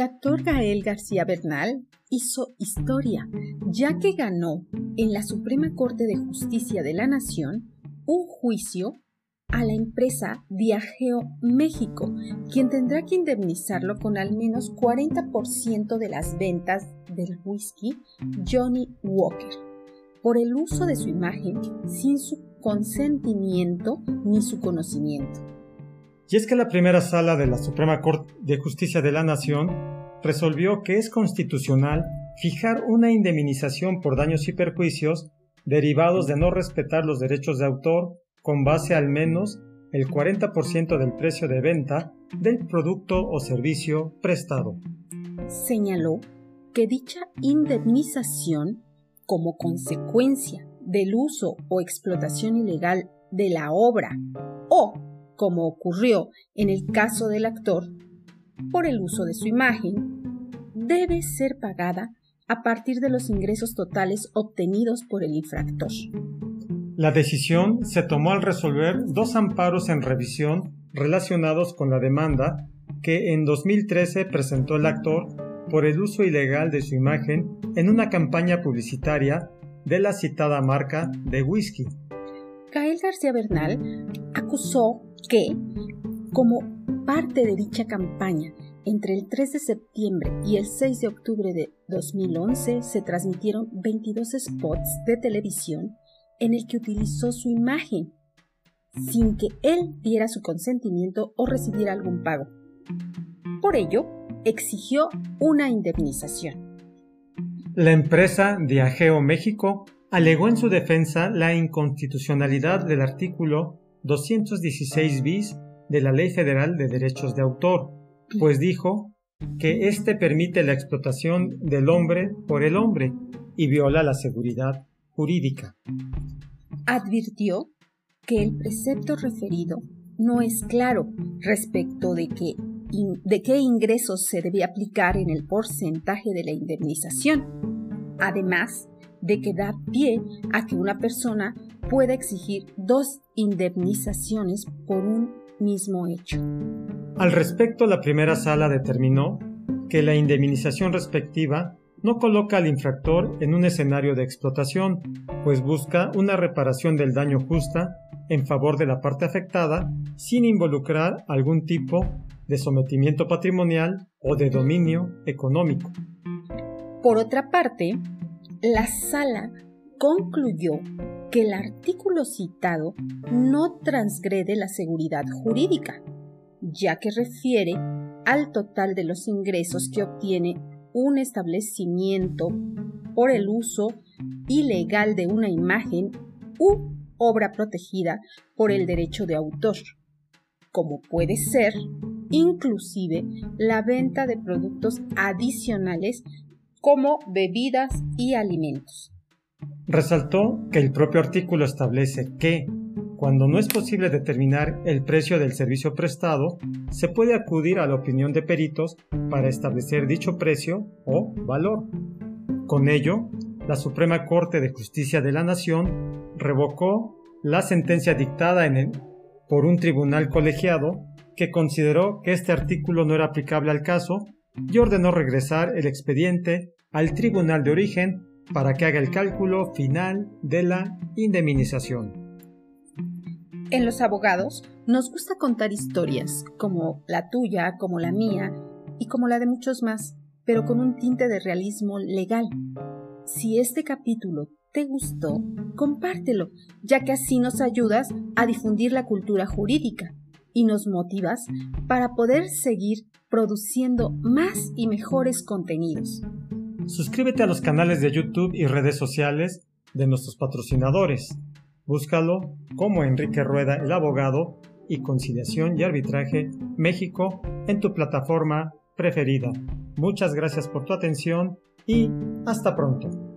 El actor Gael García Bernal hizo historia, ya que ganó en la Suprema Corte de Justicia de la Nación un juicio a la empresa Diageo México, quien tendrá que indemnizarlo con al menos 40% de las ventas del whisky Johnny Walker por el uso de su imagen sin su consentimiento ni su conocimiento. Y es que la primera sala de la Suprema Corte de Justicia de la Nación resolvió que es constitucional fijar una indemnización por daños y perjuicios derivados de no respetar los derechos de autor con base al menos el 40% del precio de venta del producto o servicio prestado. Señaló que dicha indemnización, como consecuencia del uso o explotación ilegal de la obra o, como ocurrió en el caso del actor, por el uso de su imagen, debe ser pagada a partir de los ingresos totales obtenidos por el infractor. La decisión se tomó al resolver dos amparos en revisión relacionados con la demanda que en 2013 presentó el actor por el uso ilegal de su imagen en una campaña publicitaria de la citada marca de whisky. Gael García Bernal acusó que, como parte de dicha campaña, entre el 3 de septiembre y el 6 de octubre de 2011 se transmitieron 22 spots de televisión en el que utilizó su imagen sin que él diera su consentimiento o recibiera algún pago. Por ello, exigió una indemnización. La empresa Diageo México alegó en su defensa la inconstitucionalidad del artículo 216 bis de la Ley Federal de Derechos de Autor, pues dijo que éste permite la explotación del hombre por el hombre y viola la seguridad jurídica. Advirtió que el precepto referido no es claro respecto de, de qué ingresos se debe aplicar en el porcentaje de la indemnización, además de que da pie a que una persona pueda exigir dos indemnizaciones por un mismo hecho. Al respecto, la primera sala determinó que la indemnización respectiva no coloca al infractor en un escenario de explotación, pues busca una reparación del daño justa en favor de la parte afectada sin involucrar algún tipo de sometimiento patrimonial o de dominio económico. Por otra parte, la sala concluyó que el artículo citado no transgrede la seguridad jurídica, ya que refiere al total de los ingresos que obtiene un establecimiento por el uso ilegal de una imagen u obra protegida por el derecho de autor, como puede ser inclusive la venta de productos adicionales como bebidas y alimentos. Resaltó que el propio artículo establece que cuando no es posible determinar el precio del servicio prestado, se puede acudir a la opinión de peritos para establecer dicho precio o valor. Con ello, la Suprema Corte de Justicia de la Nación revocó la sentencia dictada en por un tribunal colegiado que consideró que este artículo no era aplicable al caso y ordenó regresar el expediente al tribunal de origen para que haga el cálculo final de la indemnización. En los abogados nos gusta contar historias, como la tuya, como la mía y como la de muchos más, pero con un tinte de realismo legal. Si este capítulo te gustó, compártelo, ya que así nos ayudas a difundir la cultura jurídica y nos motivas para poder seguir produciendo más y mejores contenidos. Suscríbete a los canales de YouTube y redes sociales de nuestros patrocinadores Búscalo como Enrique Rueda el Abogado y Conciliación y Arbitraje México en tu plataforma preferida. Muchas gracias por tu atención y hasta pronto.